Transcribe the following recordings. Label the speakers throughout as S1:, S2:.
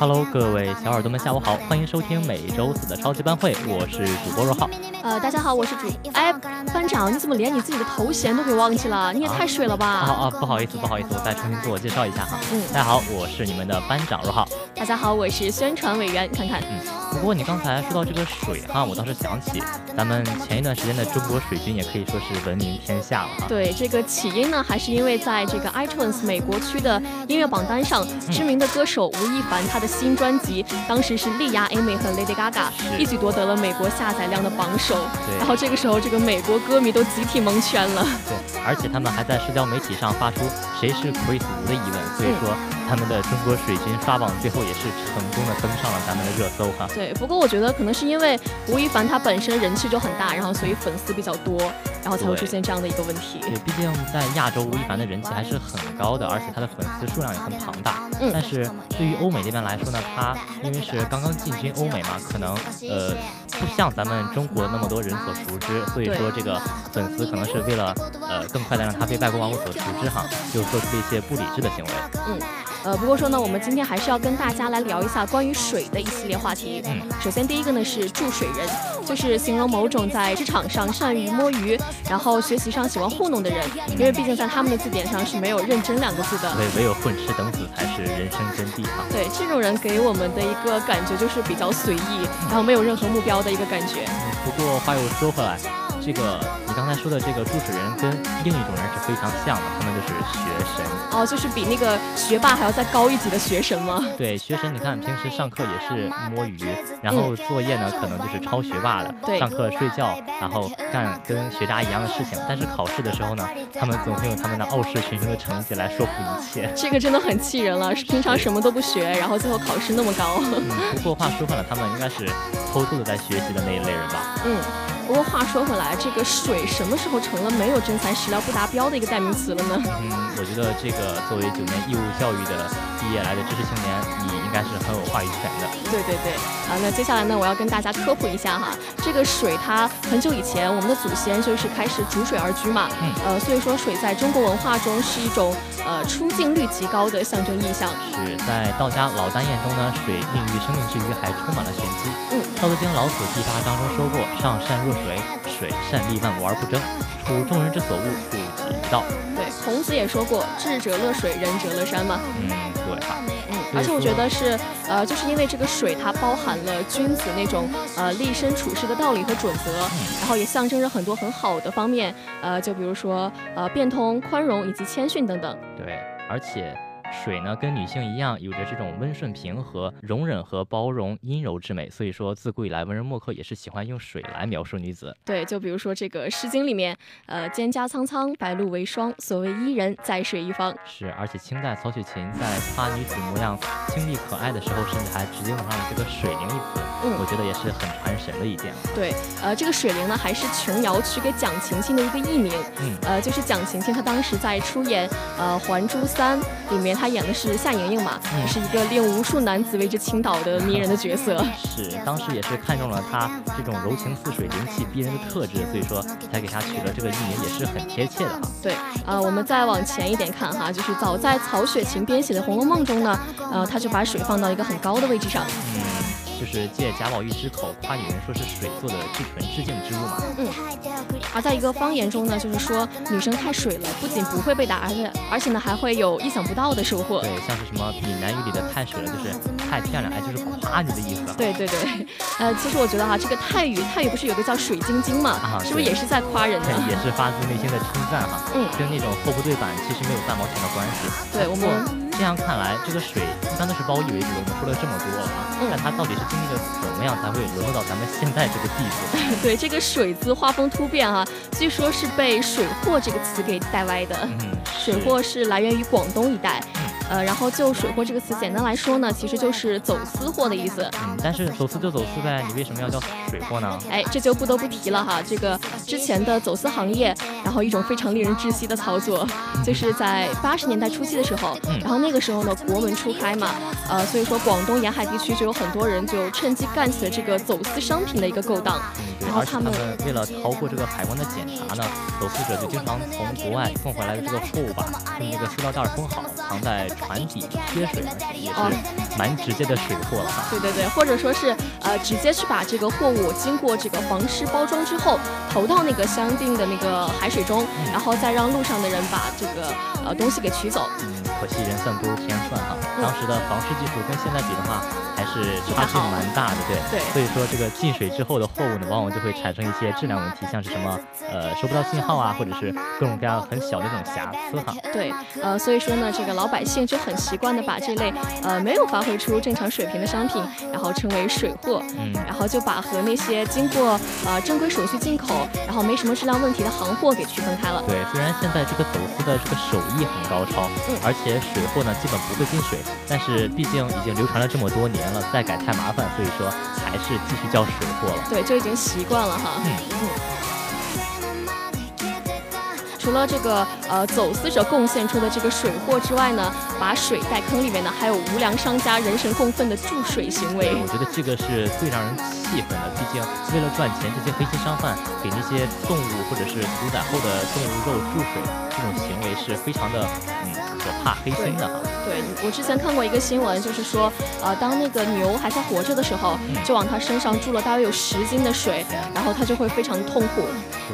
S1: Hello，各位小耳朵们，下午好，欢迎收听每周四的超级班会，我是主播若浩。
S2: 呃，大家好，我是主。哎，班长，你怎么连你自己的头衔都给忘记了？你也太水了吧！
S1: 啊啊，不好意思，不好意思，我再重新自我介绍一下哈。嗯，大家好，我是你们的班长若浩。
S2: 大家好，我是宣传委员，看看。
S1: 嗯。不过你刚才说到这个水哈，我倒是想起咱们前一段时间的中国水军也可以说是闻名天下了哈。
S2: 对，这个起因呢，还是因为在这个 iTunes 美国区的音乐榜单上，知名的歌手吴亦凡他的新专辑当时是力压 Amy 和 Lady Gaga，一举夺得了美国下载量的榜首。
S1: 对。
S2: 然后这个时候，这个美国歌迷都集体蒙圈了。
S1: 对，而且他们还在社交媒体上发出谁是 Chris 吴的疑问，所以说。他们的中国水军刷榜，最后也是成功的登上了咱们的热搜哈。
S2: 对，不过我觉得可能是因为吴亦凡他本身人气就很大，然后所以粉丝比较多，然后才会出现这样的一个问题。
S1: 对，毕竟在亚洲，吴亦凡的人气还是很高的，而且他的粉丝数量也很庞大。
S2: 嗯。
S1: 但是对于欧美这边来说呢，他因为是刚刚进军欧美嘛，可能呃不像咱们中国那么多人所熟知，所以说这个粉丝可能是为了呃更快的让他被外国网友所熟知哈，就做出了一些不理智的行为。
S2: 嗯。呃，不过说呢，我们今天还是要跟大家来聊一下关于水的一系列话题。
S1: 嗯，
S2: 首先第一个呢是注水人，就是形容某种在职场上善于摸鱼，然后学习上喜欢糊弄的人。因为毕竟在他们的字典上是没有认真两个字的。
S1: 对，唯有混吃等死才是人生真谛哈。
S2: 对，这种人给我们的一个感觉就是比较随意，然后没有任何目标的一个感觉。
S1: 不过话又说回来。这个你刚才说的这个注水人跟另一种人是非常像的，他们就是学神
S2: 哦，就是比那个学霸还要再高一级的学神吗？
S1: 对，学神，你看平时上课也是摸鱼，然后作业呢可能就是抄学霸的，
S2: 对，
S1: 上课睡觉，然后干跟学渣一样的事情，但是考试的时候呢，他们总会用他们的傲视群雄的成绩来说服一切。
S2: 这个真的很气人了，平常什么都不学，然后最后考试那么高。
S1: 嗯，不过话说回来，他们应该是偷偷的在学习的那一类人吧？
S2: 嗯。不过话说回来，这个水什么时候成了没有真材实料不达标的一个代名词了呢？
S1: 嗯，我觉得这个作为九年义务教育的毕业来的知识青年，你应该是很有话语权的。
S2: 对对对，啊，那接下来呢，我要跟大家科普一下哈，这个水它很久以前我们的祖先就是开始逐水而居嘛，
S1: 嗯，
S2: 呃，所以说水在中国文化中是一种呃出镜率极高的象征意象。
S1: 是在道家老丹宴中呢，水孕育生命之余还充满了玄机。
S2: 嗯，
S1: 道德经老子第八章中说过，上善若水，水善利万物而不争，处众人之所恶，不己于道。
S2: 对，孔子也说过，智者乐水，仁者乐山嘛。
S1: 嗯，对吧？
S2: 嗯，而且我觉得是，呃，就是因为这个水它包含了君子那种呃立身处世的道理和准则，然后也象征着很多很好的方面，呃，就比如说呃变通、宽容以及谦逊等等。
S1: 对，而且。水呢，跟女性一样，有着这种温顺平和、容忍和包容、阴柔之美。所以说，自古以来，文人墨客也是喜欢用水来描述女子。
S2: 对，就比如说这个《诗经》里面，呃，蒹葭苍苍，白露为霜，所谓伊人，在水一方。
S1: 是，而且清代曹雪芹在夸女子模样清丽可爱的时候，甚至还直接用上了这个“水灵”一词。
S2: 嗯，
S1: 我觉得也是很传神的一点。
S2: 对，呃，这个水灵呢，还是琼瑶取给蒋勤勤的一个艺名。
S1: 嗯，
S2: 呃，就是蒋勤勤她当时在出演呃《还珠三》里面，她演的是夏。莹莹嘛，嗯是一个令无数男子为之倾倒的迷人的角色。
S1: 是，当时也是看中了她这种柔情似水、灵气逼人的特质，所以说才给她取了这个艺名，也是很贴切的哈。
S2: 对，呃，我们再往前一点看哈，就是早在曹雪芹编写的《红楼梦》中呢，呃，他就把水放到一个很高的位置上。
S1: 嗯。就是借贾宝玉之口夸女人说是水做的至纯至净之物嘛。
S2: 嗯。而在一个方言中呢，就是说女生太水了，不仅不会被打，而且而且呢还会有意想不到的收获。
S1: 对，像是什么闽南语里的太水了，就是太漂亮，哎，就是夸你的意思。
S2: 对对对。呃，其实我觉得哈，这个泰语泰语不是有个叫水晶晶嘛？啊，是不是也是在夸人呢？
S1: 也是发自内心的称赞哈。嗯。跟那种货不对版其实没有半毛钱的关系。
S2: 对我们。
S1: 这样看来，这个水一般都是褒义为主。我们说了这么多了啊，但它到底是经历了怎么样才会沦落到咱们现在这个地步？
S2: 对，这个“水”字画风突变啊，据说是被“水货”这个词给带歪的。
S1: 嗯，
S2: 水货是来源于广东一带。呃，然后就“水货”这个词，简单来说呢，其实就是走私货的意思。
S1: 嗯，但是走私就走私呗，你为什么要叫水货呢？
S2: 哎，这就不得不提了哈，这个之前的走私行业，然后一种非常令人窒息的操作，就是在八十年代初期的时候，然后那个时候呢，国门初开嘛，呃，所以说广东沿海地区就有很多人就趁机干起了这个走私商品的一个勾当。然后他们
S1: 为了逃过这个海关的检查呢，走私者就经常从国外送回来的这个货物吧，用那个塑料袋封好，藏在。船底贴水也是蛮直接的水货了哈。
S2: 对对对，或者说是呃直接去把这个货物经过这个防湿包装之后投到那个相应的那个海水中，然后再让路上的人把这个呃东西给取走。
S1: 嗯，可惜人算不如天算哈。当时的防湿技术跟现在比的话。还是差距蛮大的，对，
S2: 对，
S1: 所以说这个进水之后的货物呢，往往就会产生一些质量问题，像是什么呃收不到信号啊，或者是各种各样很小的这种瑕疵哈。
S2: 对，呃，所以说呢，这个老百姓就很习惯的把这类呃没有发挥出正常水平的商品，然后称为水货，
S1: 嗯，
S2: 然后就把和那些经过呃正规手续进口，然后没什么质量问题的行货给区分开了。
S1: 对，虽然现在这个走私的这个手艺很高超，
S2: 嗯，
S1: 而且水货呢基本不会进水，但是毕竟已经流传了这么多年了。再改太麻烦，所以说还是继续叫水货了。
S2: 对，就已经习惯了哈。
S1: 嗯
S2: 嗯。除了这个呃走私者贡献出的这个水货之外呢，把水带坑里面呢，还有无良商家人神共愤的注水行为。
S1: 我觉得这个是最让人气愤的，毕竟为了赚钱，这些黑心商贩给那些动物或者是屠宰后的动物肉注水，这种行为是非常的嗯可怕黑心的哈。
S2: 对，我之前看过一个新闻，就是说呃当那个牛还在活着的时候，就往它身上注了大约有十斤的水，然后它就会非常痛苦。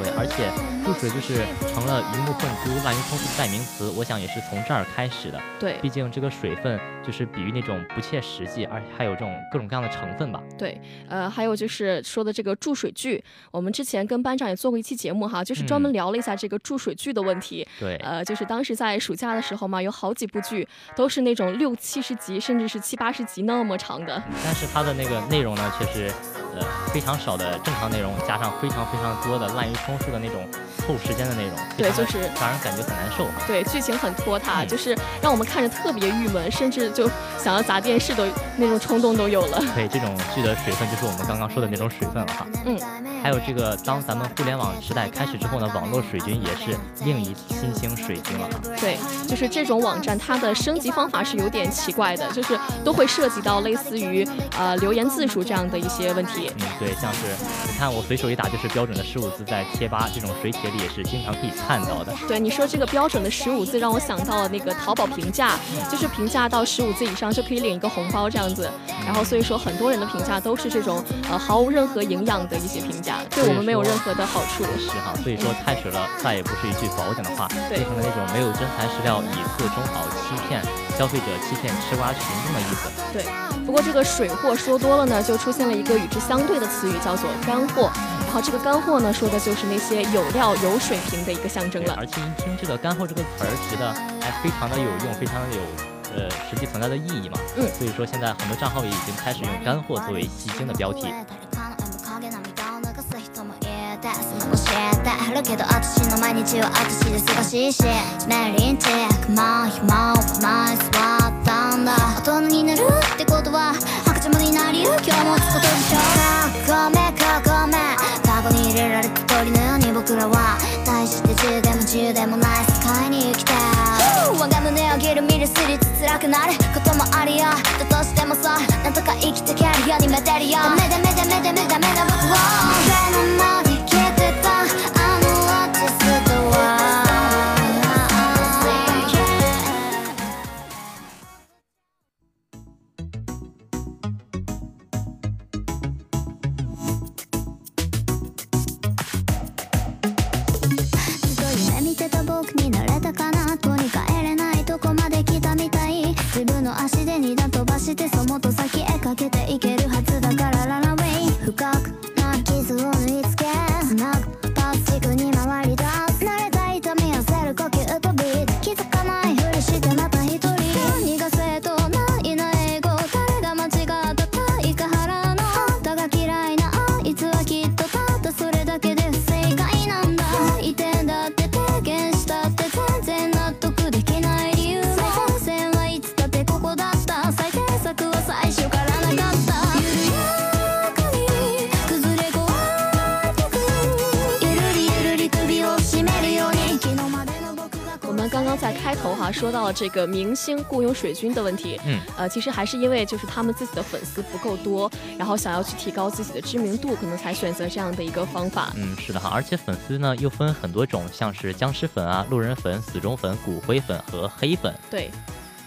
S1: 对，而且注水就是成了。鱼目混珠、滥竽充数的代名词，我想也是从这儿开始的。
S2: 对，
S1: 毕竟这个水分就是比喻那种不切实际，而且还有这种各种各样的成分吧。
S2: 对，呃，还有就是说的这个注水剧，我们之前跟班长也做过一期节目哈，就是专门聊了一下这个注水剧的问题。
S1: 对，
S2: 呃，就是当时在暑假的时候嘛，有好几部剧都是那种六七十集，甚至是七八十集那么长的。
S1: 但是它的那个内容呢，却是呃非常少的正常内容，加上非常非常多的滥竽充数的那种凑时间的内容。
S2: 对，就是
S1: 让人感觉很难受。
S2: 对，剧情很拖沓，就是让我们看着特别郁闷，甚至就想要砸电视的那种冲动都有了。
S1: 对，这种剧的水分就是我们刚刚说的那种水分了哈。
S2: 嗯，
S1: 还有这个，当咱们互联网时代开始之后呢，网络水军也是另一新兴水军了。
S2: 对，就是这种网站，它的升级方法是有点奇怪的，就是都会涉及到类似于呃留言字数这样的一些问题。
S1: 嗯，对，像是你看我随手一打就是标准的十五字，在贴吧这种水帖里也是经常可以看到的。
S2: 对，你说这个标准的十五字，让我想到了那个淘宝评价，就是评价到十五字以上就可以领一个红包这样子。然后所以说很多人的评价都是这种呃毫无任何营养的一些评价，对我们没有任何的好处。
S1: 是哈，所以说太水了，再也不是一句褒奖的话，
S2: 变
S1: 成了那种没有真材实料、以次充好、欺骗消费者、欺骗吃瓜群众的意思。
S2: 对，不过这个水货说多了呢，就出现了一个与之相对的词语，叫做干货。然后这个干货呢，说的就是那些有料、有水平的一个象征了。
S1: 而且一听这个“干货”这个词儿，觉得还非常的有用，非常的有呃实际存在的意义嘛。
S2: 嗯。
S1: 所以说现在很多账号也已经开始用“干货”作为吸睛的标题。
S3: ってあるけど私の毎日は私で忙しいしメリンチェックマン暇はない座ったんだ。大人になるってことは白ちゃになりゆ今日もつことでしょうがごめんかごめん。カゴに入れられた鳥のように僕らは大して自由でも自由でもない世界に生きて。我が胸上げる見るすりつつ辛くなることもあるよ。だとしてもさなんとか生きてけるようにメテるよ。ダメダメダメダメダメな
S2: 哈，说到了这个明星雇佣水军的问题，
S1: 嗯，
S2: 呃，其实还是因为就是他们自己的粉丝不够多，然后想要去提高自己的知名度，可能才选择这样的一个方法。
S1: 嗯，是的哈，而且粉丝呢又分很多种，像是僵尸粉啊、路人粉、死忠粉、骨灰粉和黑粉。
S2: 对。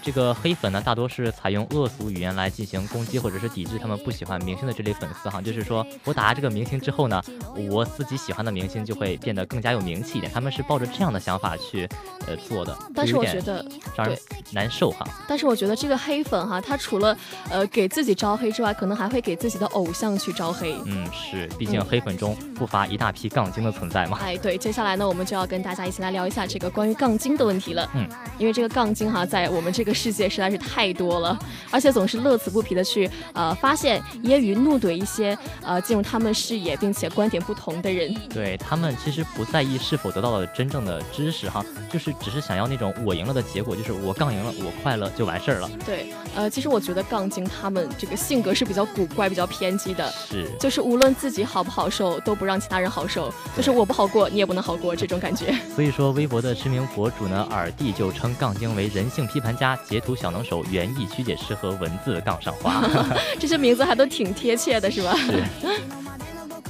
S1: 这个黑粉呢，大多是采用恶俗语言来进行攻击或者是抵制他们不喜欢明星的这类粉丝哈，就是说我打这个明星之后呢，我自己喜欢的明星就会变得更加有名气一点，他们是抱着这样的想法去呃做的。
S2: 但是我觉得
S1: 让人难受哈。
S2: 但是我觉得这个黑粉哈，他除了呃给自己招黑之外，可能还会给自己的偶像去招黑。
S1: 嗯，是，毕竟黑粉中不乏一大批杠精的存在嘛。
S2: 哎，对，接下来呢，我们就要跟大家一起来聊一下这个关于杠精的问题了。
S1: 嗯，
S2: 因为这个杠精哈，在我们这个。世界实在是太多了，而且总是乐此不疲的去呃发现揶揄怒怼一些呃进入他们视野并且观点不同的人。
S1: 对他们其实不在意是否得到了真正的知识哈，就是只是想要那种我赢了的结果，就是我杠赢了，我快乐就完事儿了。
S2: 对，呃，其实我觉得杠精他们这个性格是比较古怪、比较偏激的，
S1: 是，
S2: 就是无论自己好不好受，都不让其他人好受，就是我不好过，你也不能好过这种感觉。
S1: 所以说，微博的知名博主呢，耳弟就称杠精为人性批判家。截图小能手、园艺曲解师和文字杠上花，
S2: 这些名字还都挺贴切的，是吧？
S1: 是。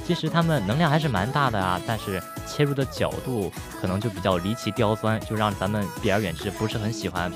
S1: 其实他们能量还是蛮大的啊，但是切入的角度可能就比较离奇刁钻，就让咱们避而远之，不是很喜欢。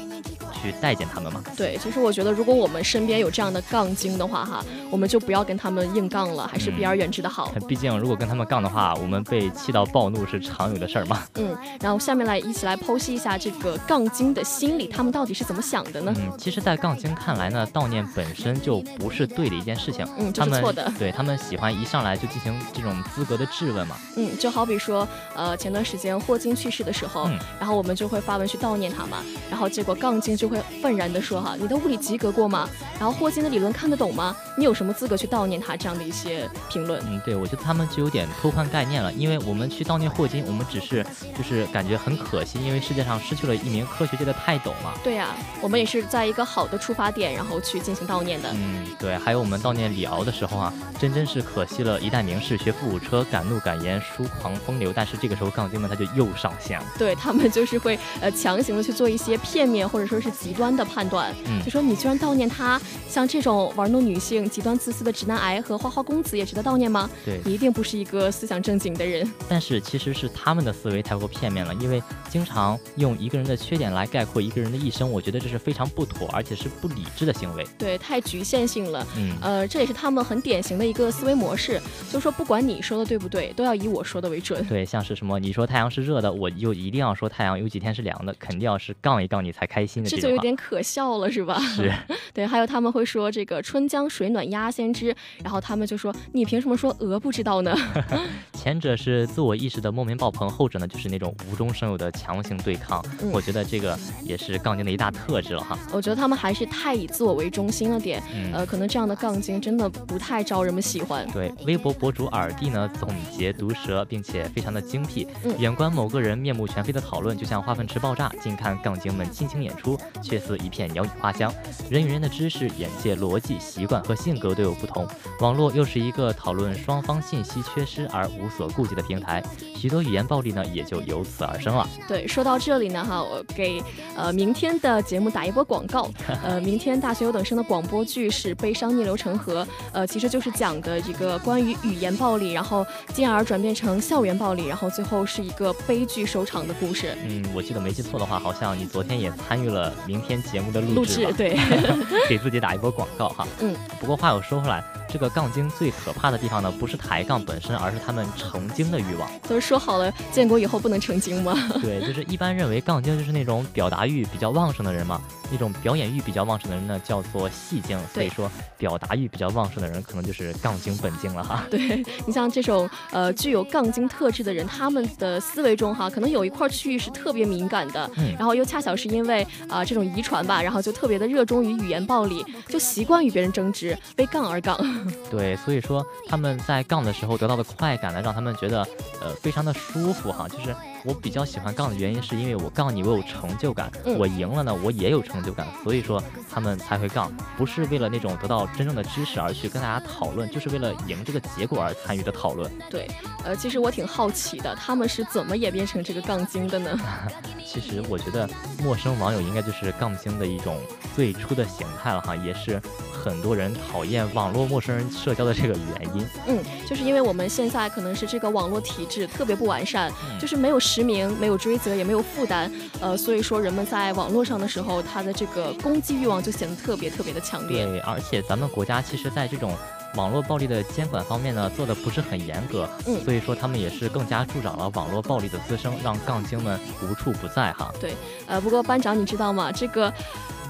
S1: 去待见他们嘛？
S2: 对，其实我觉得，如果我们身边有这样的杠精的话，哈，我们就不要跟他们硬杠了，还是避而远之的好。
S1: 毕竟，如果跟他们杠的话，我们被气到暴怒是常有的事儿嘛。
S2: 嗯，然后下面来一起来剖析一下这个杠精的心理，他们到底是怎么想的呢？
S1: 嗯，其实，在杠精看来呢，悼念本身就不是对的一件事情。
S2: 嗯，这是错的。
S1: 对他们喜欢一上来就进行这种资格的质问嘛。
S2: 嗯，就好比说，呃，前段时间霍金去世的时候，然后我们就会发文去悼念他嘛，然后结果杠精就会愤然地说。说哈，你的物理及格过吗？然后霍金的理论看得懂吗？你有什么资格去悼念他？这样的一些评论，
S1: 嗯，对，我觉得他们就有点偷换概念了。因为我们去悼念霍金，我们只是就是感觉很可惜，因为世界上失去了一名科学界的泰斗嘛。
S2: 对呀，我们也是在一个好的出发点，然后去进行悼念的。
S1: 嗯，对。还有我们悼念李敖的时候啊，真真是可惜了一代名士，学富五车，敢怒敢言，疏狂风流。但是这个时候杠精们他就又上线了，
S2: 对他们就是会呃强行的去做一些片面或者说是极端的判断，就说你。居然悼念他，像这种玩弄女性、极端自私的直男癌和花花公子也值得悼念吗？
S1: 对，
S2: 你一定不是一个思想正经的人。
S1: 但是其实是他们的思维太过片面了，因为经常用一个人的缺点来概括一个人的一生，我觉得这是非常不妥，而且是不理智的行为。
S2: 对，太局限性了。
S1: 嗯，
S2: 呃，这也是他们很典型的一个思维模式，就是说不管你说的对不对，都要以我说的为准。
S1: 对，像是什么你说太阳是热的，我就一定要说太阳有几天是凉的，肯定要是杠一杠你才开心的。
S2: 这就有点可笑了，是吧？
S1: 是。
S2: 对，还有他们会说这个春江水暖鸭先知，然后他们就说你凭什么说鹅不知道呢？
S1: 前者是自我意识的莫名爆棚，后者呢就是那种无中生有的强行对抗。我觉得这个也是杠精的一大特质了哈。
S2: 我觉得他们还是太以自我为中心了点，呃，可能这样的杠精真的不太招人们喜欢。
S1: 对，微博博主耳弟呢总结毒舌，并且非常的精辟，远观某个人面目全非的讨论，就像化粪池爆炸；近看杠精们倾情演出，却似一片鸟语花香。人与人的知识、眼界、逻辑、习惯和性格都有不同。网络又是一个讨论双方信息缺失而无所顾及的平台，许多语言暴力呢也就由此而生了。
S2: 对，说到这里呢，哈，我给呃明天的节目打一波广告。呃，明天大学有等生的广播剧是《悲伤逆流成河》，呃，其实就是讲的一个关于语言暴力，然后进而转变成校园暴力，然后最后是一个悲剧收场的故事。
S1: 嗯，我记得没记错的话，好像你昨天也参与了明天节目的
S2: 录
S1: 制。
S2: 对。
S1: 给自己打一波广告哈，
S2: 嗯，
S1: 不过话又说回来。这个杠精最可怕的地方呢，不是抬杠本身，而是他们成精的欲望。
S2: 都是说好了建国以后不能成精吗？
S1: 对，就是一般认为杠精就是那种表达欲比较旺盛的人嘛，那种表演欲比较旺盛的人呢叫做戏精。所以说表达欲比较旺盛的人可能就是杠精本精了哈。
S2: 对你像这种呃具有杠精特质的人，他们的思维中哈可能有一块区域是特别敏感的，
S1: 嗯，
S2: 然后又恰巧是因为啊这种遗传吧，然后就特别的热衷于语言暴力，就习惯与别人争执，为杠而杠。
S1: 对，所以说他们在杠的时候得到的快感呢，让他们觉得呃非常的舒服哈。就是我比较喜欢杠的原因，是因为我杠你我有成就感，我赢了呢我也有成就感，所以说他们才会杠，不是为了那种得到真正的知识而去跟大家讨论，就是为了赢这个结果而参与的讨论。
S2: 对，呃，其实我挺好奇的，他们是怎么演变成这个杠精的呢？
S1: 其实我觉得陌生网友应该就是杠精的一种最初的形态了哈，也是。很多人讨厌网络陌生人社交的这个原因，
S2: 嗯，就是因为我们现在可能是这个网络体制特别不完善，就是没有实名、没有追责、也没有负担，呃，所以说人们在网络上的时候，他的这个攻击欲望就显得特别特别的强烈。
S1: 对，而且咱们国家其实在这种网络暴力的监管方面呢，做的不是很严格，
S2: 嗯，
S1: 所以说他们也是更加助长了网络暴力的滋生，让杠精们无处不在哈。
S2: 对，呃，不过班长你知道吗？这个。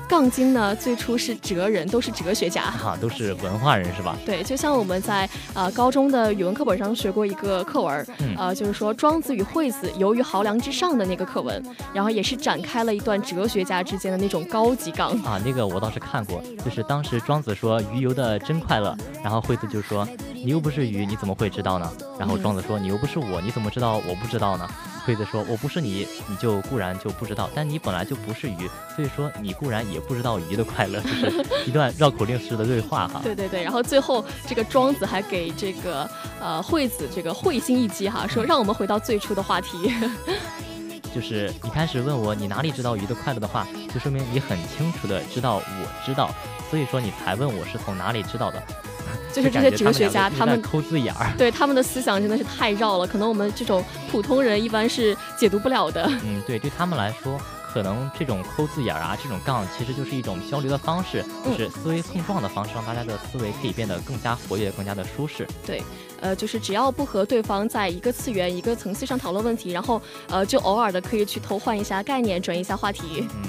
S2: 杠精呢，最初是哲人，都是哲学家，
S1: 哈，都是文化人，是吧？
S2: 对，就像我们在呃高中的语文课本上学过一个课文，呃，就是说庄子与惠子游于濠梁之上的那个课文，然后也是展开了一段哲学家之间的那种高级杠
S1: 啊。那个我倒是看过，就是当时庄子说鱼游的真快乐，然后惠子就说你又不是鱼，你怎么会知道呢？然后庄子说你又不是我，你怎么知道我不知道呢？惠子说：“我不是你，你就固然就不知道，但你本来就不是鱼，所以说你固然也不知道鱼的快乐。”就是一段绕口令式的对话哈。
S2: 对对对，然后最后这个庄子还给这个呃惠子这个会心一击哈，说让我们回到最初的话题。
S1: 就是你开始问我你哪里知道鱼的快乐的话，就说明你很清楚的知道我知道，所以说你才问我是从哪里知道的。
S2: 就是这些哲学家，他们
S1: 抠字眼儿，
S2: 对他们的思想真的是太绕了，可能我们这种普通人一般是解读不了的。
S1: 嗯，对，对他们来说，可能这种抠字眼儿啊，这种杠，其实就是一种交流的方式，就是思维碰撞的方式，让大家的思维可以变得更加活跃，更加的舒适。
S2: 对，呃，就是只要不和对方在一个次元、一个层次上讨论问题，然后呃，就偶尔的可以去偷换一下概念，转移一下话题。
S1: 嗯，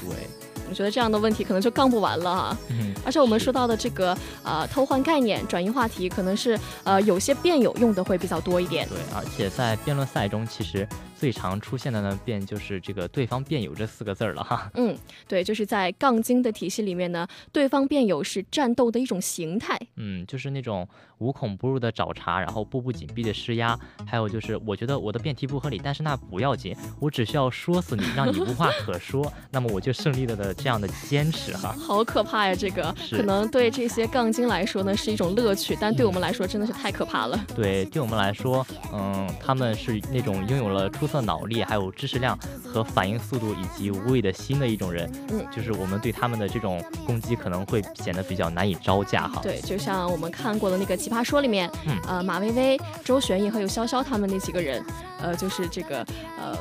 S1: 对。
S2: 我觉得这样的问题可能就杠不完了哈，而且我们说到的这个呃偷换概念、转移话题，可能是呃有些辩友用的会比较多一点。
S1: 对，而且在辩论赛中，其实。最常出现的呢，便就是这个“对方辩友”这四个字儿了哈。
S2: 嗯，对，就是在杠精的体系里面呢，对方辩友是战斗的一种形态。
S1: 嗯，就是那种无孔不入的找茬，然后步步紧逼的施压，还有就是我觉得我的辩题不合理，但是那不要紧，我只需要说死你，让你无话可说，那么我就胜利了的这样的坚持哈。
S2: 好可怕呀，这个可能对这些杠精来说呢是一种乐趣，但对我们来说真的是太可怕了。
S1: 对，对我们来说，嗯，他们是那种拥有了出。出色脑力，还有知识量和反应速度，以及无畏的心的一种人，
S2: 嗯，
S1: 就是我们对他们的这种攻击可能会显得比较难以招架哈。
S2: 对，就像我们看过的那个《奇葩说》里面，
S1: 嗯，
S2: 呃，马薇薇、周旋逸和有潇潇他们那几个人，呃，就是这个呃。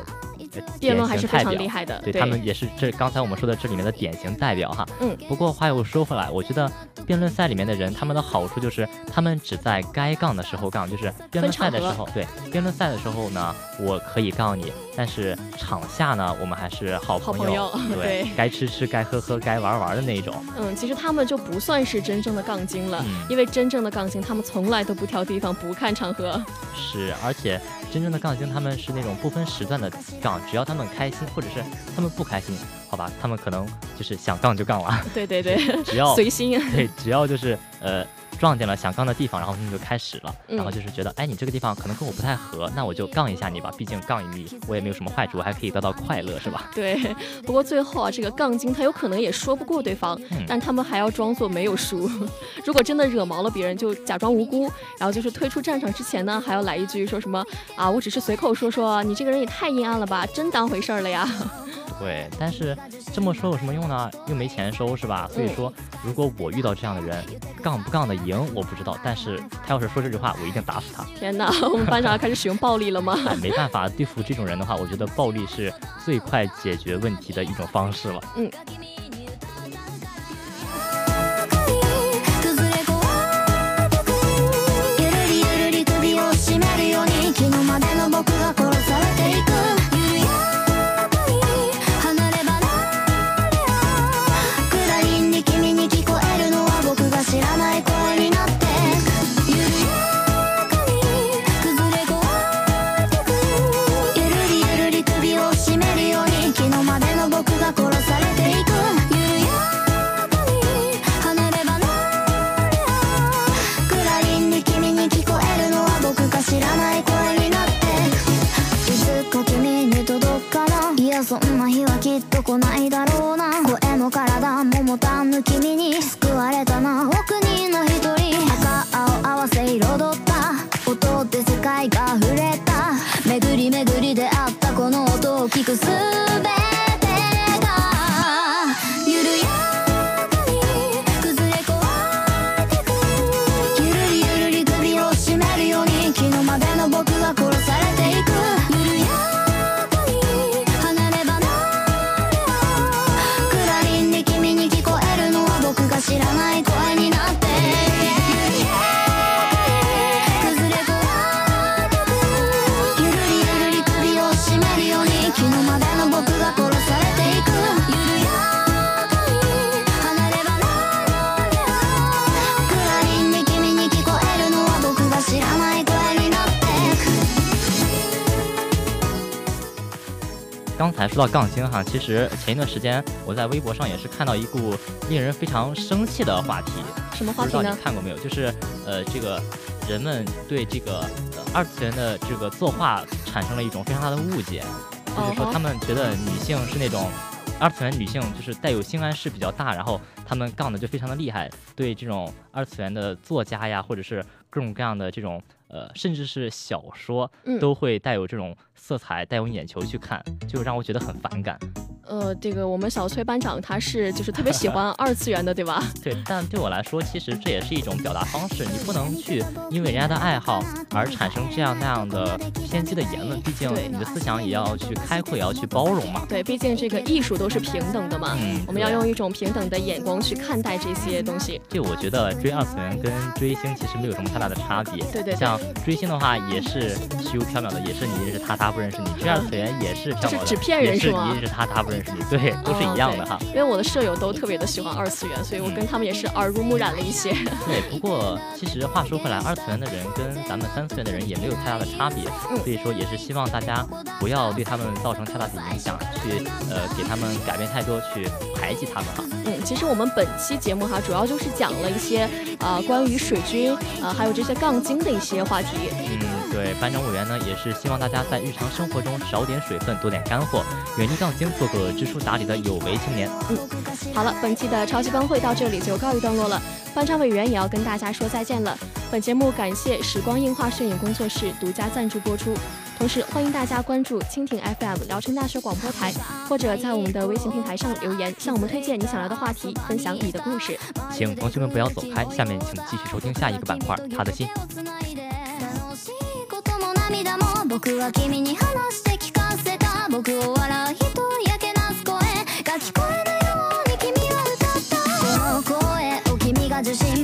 S2: 辩论还是非常厉害的，
S1: 对他们也是这刚才我们说的这里面的典型代表哈。
S2: 嗯，
S1: 不过话又说回来，我觉得辩论赛里面的人，他们的好处就是他们只在该杠的时候杠，就是辩论赛的时候，对辩论赛的时候呢，我可以杠你，但是场下呢，我们还是好
S2: 朋友，对，
S1: 该吃吃，该喝喝，该玩玩的那种。
S2: 嗯，其实他们就不算是真正的杠精了，因为真正的杠精，他们从来都不挑地方，不看场合。
S1: 是，而且。真正的杠精，他们是那种不分时段的杠，只要他们开心，或者是他们不开心，好吧，他们可能就是想杠就杠了。
S2: 对对对，
S1: 只要
S2: 随心。
S1: 对，只要就是呃。撞见了想杠的地方，然后他们就开始了，然后就是觉得，哎，你这个地方可能跟我不太合，那我就杠一下你吧，毕竟杠一你，我也没有什么坏处，我还可以得到快乐，是吧？
S2: 对。不过最后啊，这个杠精他有可能也说不过对方，但他们还要装作没有输。如果真的惹毛了别人，就假装无辜，然后就是退出战场之前呢，还要来一句说什么啊，我只是随口说说，你这个人也太阴暗了吧，真当回事儿了呀？
S1: 对，但是这么说有什么用呢？又没钱收，是吧？所以说，如果我遇到这样的人，杠不杠的赢我不知道，但是他要是说这句话，我一定打死他。
S2: 天哪，我们班长要开始使用暴力了吗？
S1: 没办法，对付这种人的话，我觉得暴力是最快解决问题的一种方式了。
S2: 嗯。
S3: ボタンの君に救われたな億人の一人赤青合わせ彩った音って世界が触れた巡り巡り出会ったこの音を聞くすべて
S1: 刚才说到杠精哈，其实前一段时间我在微博上也是看到一股令人非常生气的话题，
S2: 什么话题呢
S1: 不知道你？看过没有？就是呃，这个人们对这个、呃、二次元的这个作画产生了一种非常大的误解，就是说他们觉得女性是那种。二次元女性就是带有性暗示比较大，然后她们杠的就非常的厉害，对这种二次元的作家呀，或者是各种各样的这种呃，甚至是小说，
S2: 嗯
S1: 都会带有这种色彩，带有眼球去看，就让我觉得很反感。
S2: 呃，这个我们小崔班长他是就是特别喜欢二次元的，对吧？
S1: 对，但对我来说，其实这也是一种表达方式。你不能去因为人家的爱好而产生这样那样的偏激的言论，毕竟你的思想也要去开阔，也要去包容嘛。
S2: 对，毕竟这个艺术都是平等的嘛，
S1: 嗯
S2: 我们要用一种平等的眼光去看待这些东西。
S1: 就我觉得追二次元跟追星其实没有什么太大的差别。
S2: 对对对
S1: 像追星的话，也是虚无缥缈的，也是你认识他，他不认识你；追二次元也是缥缈的，
S2: 就是纸片人
S1: 也是
S2: 是吗
S1: 你认识他，他不认识你，对，都是一样的哈。
S2: 哦因为我的舍友都特别的喜欢二次元，所以我跟他们也是耳濡目染了一些。
S1: 对，不过其实话说回来，二次元的人跟咱们三次元的人也没有太大的差别，
S2: 嗯
S1: 所以说也是希望大家不要对他们造成太大的影响，去呃给他们改变太多，去排挤他们哈。
S2: 嗯，其实我们本期节目哈，主要就是讲了一些呃关于水军呃还有这些杠精的一些话题。
S1: 嗯，对，班长委员呢也是希望大家在日常生活中少点水分，多点干货，远离杠精，做个知书达理的有为青年。
S2: 嗯好了，本期的超级班会到这里就告一段落了，班长委员也要跟大家说再见了。本节目感谢时光映画摄影工作室独家赞助播出，同时欢迎大家关注蜻蜓 FM 聊城大学广播台，或者在我们的微信平台上留言，向我们推荐你想聊的话题，分享你的故事。
S1: 请同学们不要走开，下面请继续收听下一个板块，他的心。
S3: 楽しいことも涙も僕は君に話して聞かせた僕を笑う一人やけなす声が聞こえるように君は歌ったその声を君が受信またよごと